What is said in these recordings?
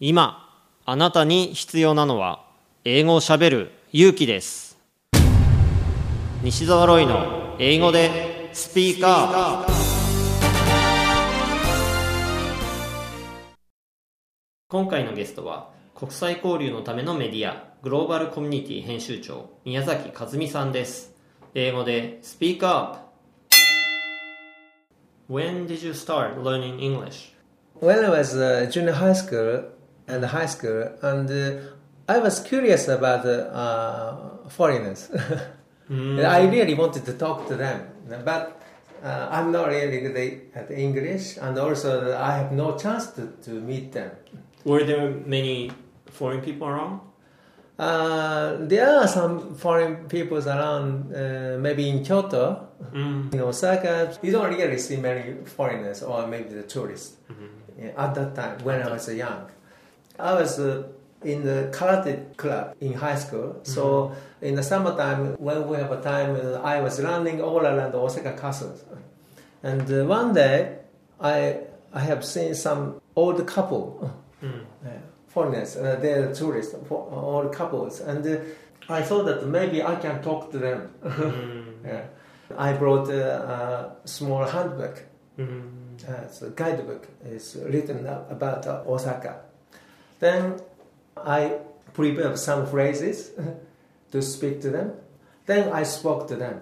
今あなたに必要なのは英語をしゃべる勇気です。西澤ロイの英語でスピーカー。今回のゲストは国際交流のためのメディアグローバルコミュニティ編集長宮崎和美さんです。英語でスピーカー。When did you start learning English? When I was uh, junior high school and high school, and uh, I was curious about uh, foreigners. And I really wanted to talk to them, but uh, I'm not really good at English, and also I have no chance to, to meet them. Were there many foreign people around? Uh, there are some foreign peoples around, uh, maybe in Kyoto, in Osaka. You don't really see many foreigners or maybe the tourists Yeah, at that time when I was young. I was uh, in the karate club in high school. So in the summertime, when we have a time, uh, I was running all around Osaka Castle. And uh, one day, I I have seen some old couple, uh, foreigners, uh, they're tourists, for, old couples, and uh, I thought that maybe I can talk to them. yeah. I brought a, a small handbook. Uh, so guidebook is written about uh, Osaka. Then I prepared some phrases to speak to them. Then I spoke to them.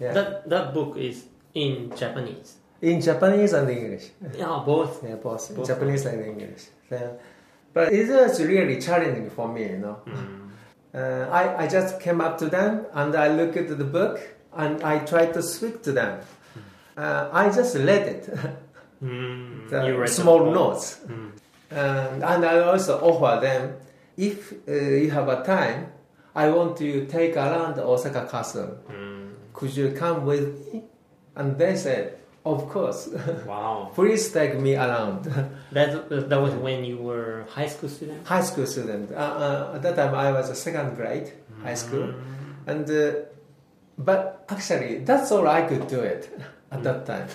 Yeah. That that book is in Japanese. in Japanese and English. Yeah, both. Yeah, both, Both. Japanese and English. Then, but it was really challenging for me, you know. Uh, I, I just came up to them and I looked at the book and I tried to speak to them. Uh, I just read it, Mm. the small notes. And, and I also offer them, if uh, you have a time, I want to take around Osaka Castle. Could you come with me? And they said, of course. Wow. Please take me around. That that was when you were high school student. high school student. Uh, uh, at that time, I was a second grade high school, and uh, but actually, that's all I could do it at that time.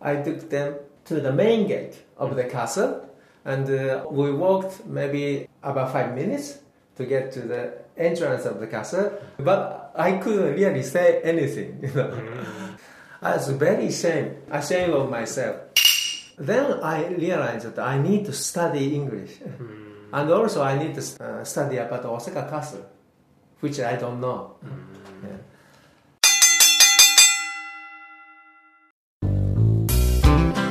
I took them to the main gate of the castle, and uh, we walked maybe about five minutes to get to the entrance of the castle. But I couldn't really say anything. You know, I was very ashamed, ashamed of myself. Then I realized that I need to study English. And also I need to uh, study about Osaka Castle, which I don't know. Yeah.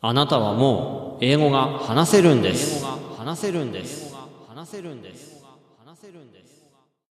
あなたはもう英語が話せるんです。話せるんです。話せるんです。話せるんです。